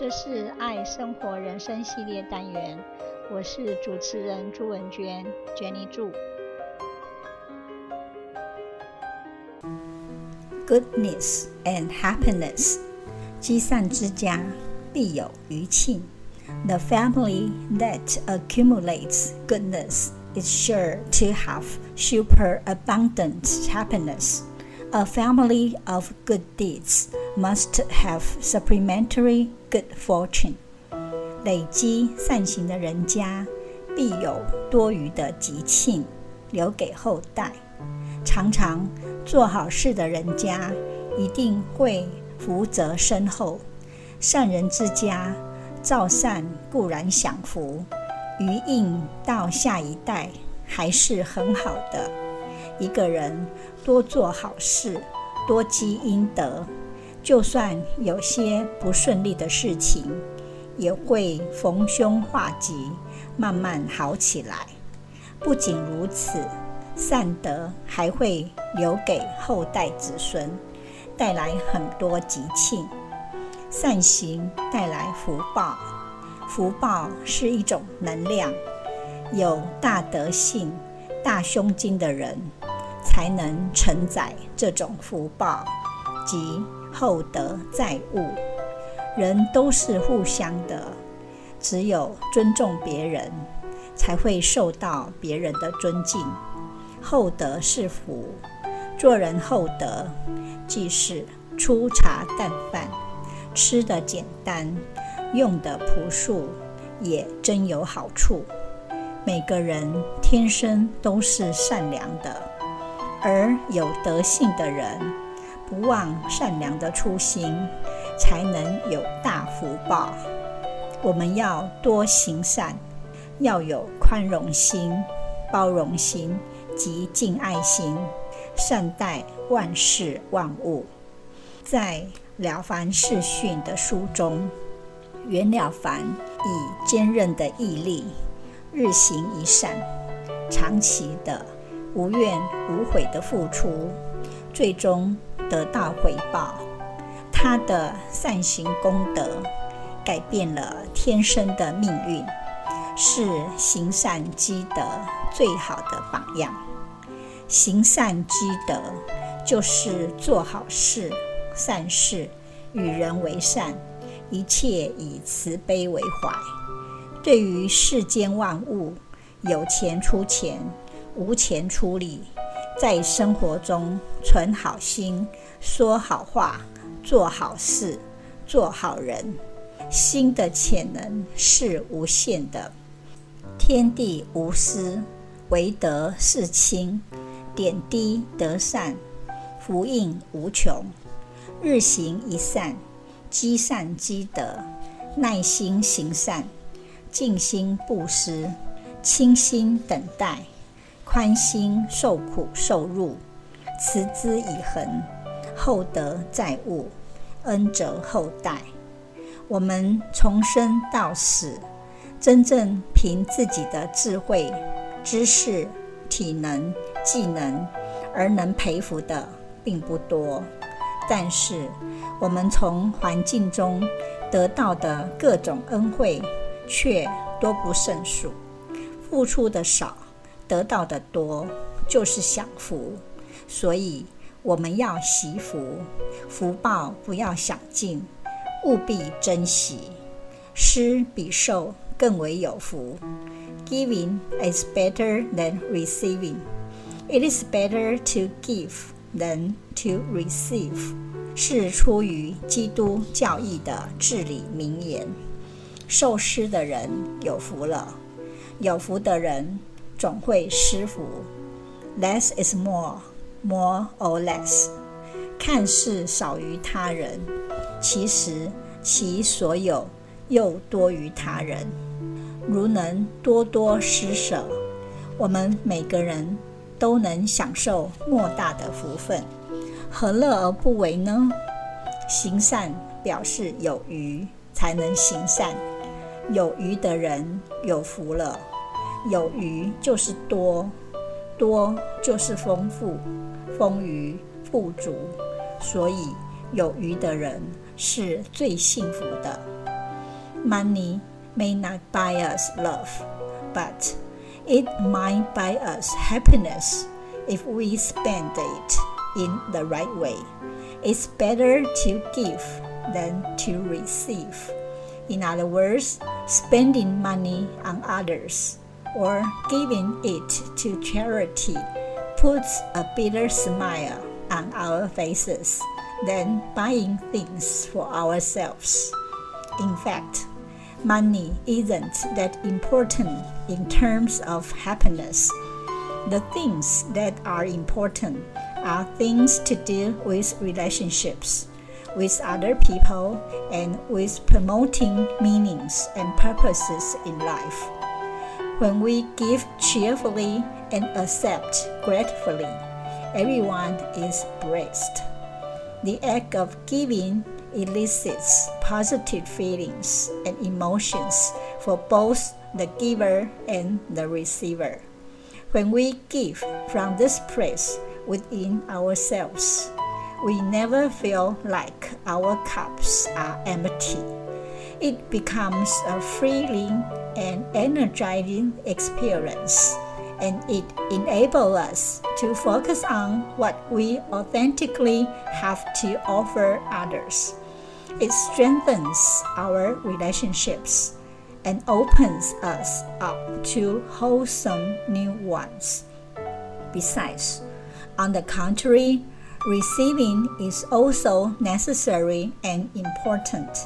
这是爱生活人生系列单元，我是主持人朱文娟，Jenny 祝。Goodness and happiness，积善之家必有余庆。The family that accumulates goodness is sure to have superabundant happiness. A family of good deeds must have supplementary good fortune. 累积善行的人家，必有多余的吉庆留给后代。常常做好事的人家，一定会福泽深厚。善人之家，造善固然享福，余应到下一代还是很好的。一个人多做好事，多积阴德，就算有些不顺利的事情，也会逢凶化吉，慢慢好起来。不仅如此，善德还会留给后代子孙，带来很多吉庆。善行带来福报，福报是一种能量，有大德性、大胸襟的人。才能承载这种福报及厚德载物。人都是互相的，只有尊重别人，才会受到别人的尊敬。厚德是福，做人厚德，即是粗茶淡饭，吃的简单，用的朴素，也真有好处。每个人天生都是善良的。而有德性的人，不忘善良的初心，才能有大福报。我们要多行善，要有宽容心、包容心及敬爱心，善待万事万物。在《了凡四训》的书中，袁了凡以坚韧的毅力，日行一善，长期的。无怨无悔的付出，最终得到回报。他的善行功德改变了天生的命运，是行善积德最好的榜样。行善积德就是做好事、善事，与人为善，一切以慈悲为怀。对于世间万物，有钱出钱。无钱出力，在生活中存好心、说好话、做好事、做好人，心的潜能是无限的。天地无私，唯德是亲，点滴得善，福应无穷。日行一善，积善积德，耐心行善，静心布施，清心等待。宽心受苦受辱，持之以恒，厚德载物，恩泽后代。我们从生到死，真正凭自己的智慧、知识、体能、技能而能培福的并不多。但是，我们从环境中得到的各种恩惠，却多不胜数。付出的少。得到的多就是享福，所以我们要惜福，福报不要享尽，务必珍惜。施比受更为有福。Giving is better than receiving. It is better to give than to receive. 是出于基督教义的至理名言。受施的人有福了，有福的人。总会施福，less is more. More or less，看似少于他人，其实其所有又多于他人。如能多多施舍，我们每个人都能享受莫大的福分，何乐而不为呢？行善表示有余，才能行善，有余的人有福了。有余就是多，多就是丰富，丰余富足，所以有余的人是最幸福的。 money may not buy us love, but it might buy us happiness if we spend it in the right way. It's better to give than to receive. In other words, spending money on others or giving it to charity puts a bitter smile on our faces than buying things for ourselves. In fact, money isn't that important in terms of happiness. The things that are important are things to do with relationships, with other people, and with promoting meanings and purposes in life. When we give cheerfully and accept gratefully, everyone is blessed. The act of giving elicits positive feelings and emotions for both the giver and the receiver. When we give from this place within ourselves, we never feel like our cups are empty. It becomes a thrilling and energizing experience and it enables us to focus on what we authentically have to offer others. It strengthens our relationships and opens us up to wholesome new ones. Besides, on the contrary, receiving is also necessary and important.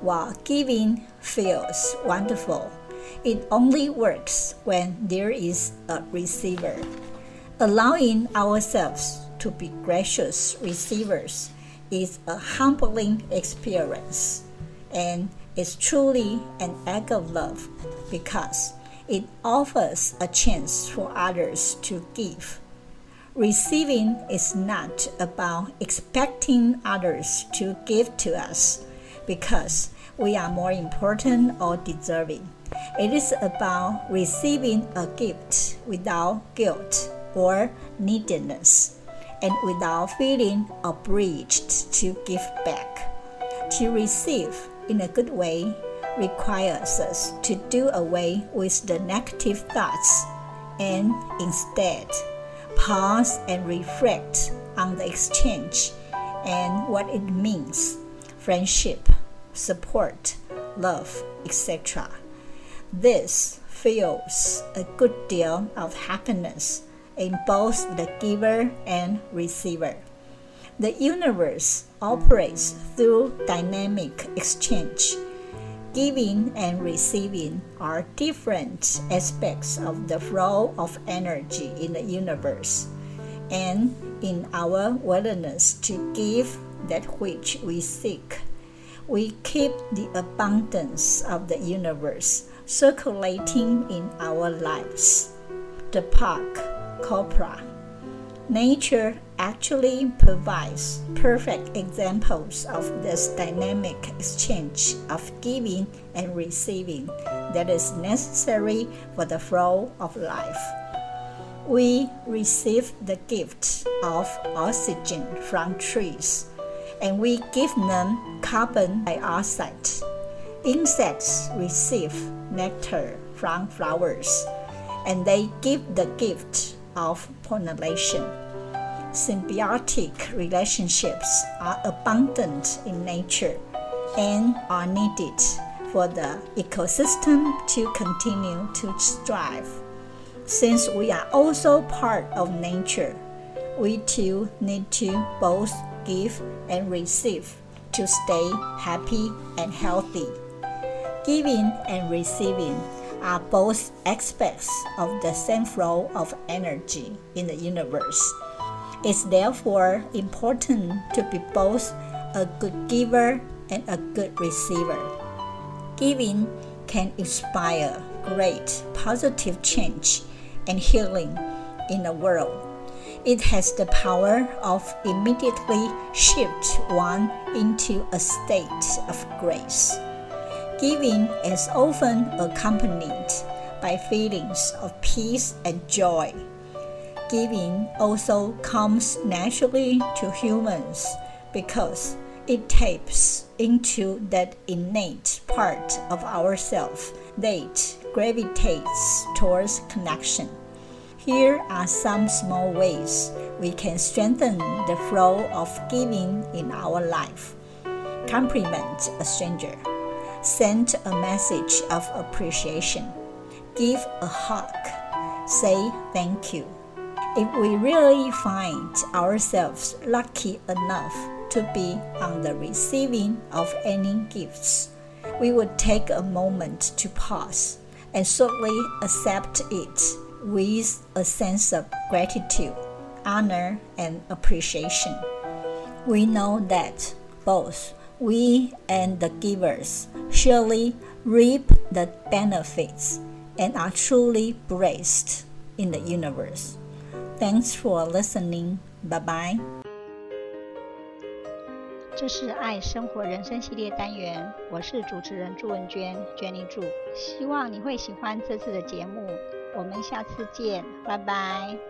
While giving feels wonderful, it only works when there is a receiver. Allowing ourselves to be gracious receivers is a humbling experience and is truly an act of love because it offers a chance for others to give. Receiving is not about expecting others to give to us because we are more important or deserving. It is about receiving a gift without guilt or neediness and without feeling obliged to give back. To receive in a good way requires us to do away with the negative thoughts and instead pause and reflect on the exchange and what it means friendship, support, love, etc. This feels a good deal of happiness in both the giver and receiver. The universe operates through dynamic exchange. Giving and receiving are different aspects of the flow of energy in the universe. And in our willingness to give that which we seek, we keep the abundance of the universe circulating in our lives. Deepak, Chopra. Nature actually provides perfect examples of this dynamic exchange of giving and receiving that is necessary for the flow of life. We receive the gift of oxygen from trees, and we give them carbon dioxide Insects receive nectar from flowers, and they give the gift of pollination. Symbiotic relationships are abundant in nature and are needed for the ecosystem to continue to strive. Since we are also part of nature, we too need to both give and receive to stay happy and healthy. Giving and receiving are both aspects of the same flow of energy in the universe. It's therefore important to be both a good giver and a good receiver. Giving can inspire great positive change and healing in the world. It has the power of immediately shift one into a state of grace. Giving is often accompanied by feelings of peace and joy. Giving also comes naturally to humans because it taps into that innate part of ourselves that gravitates towards connection. Here are some small ways we can strengthen the flow of giving in our life. Compliment a stranger. Send a message of appreciation. Give a hug. Say thank you. If we really find ourselves lucky enough to be on the receiving of any gifts, we would take a moment to pause and solely accept it with a sense of gratitude, honor, and appreciation. We know that both we and the givers surely reap the benefits and are truly blessed in the universe. Thanks for listening. Bye bye. 这是爱生活人生系列单元，我是主持人朱文娟，Jenny 祝，希望你会喜欢这次的节目。 我们下次见，拜拜。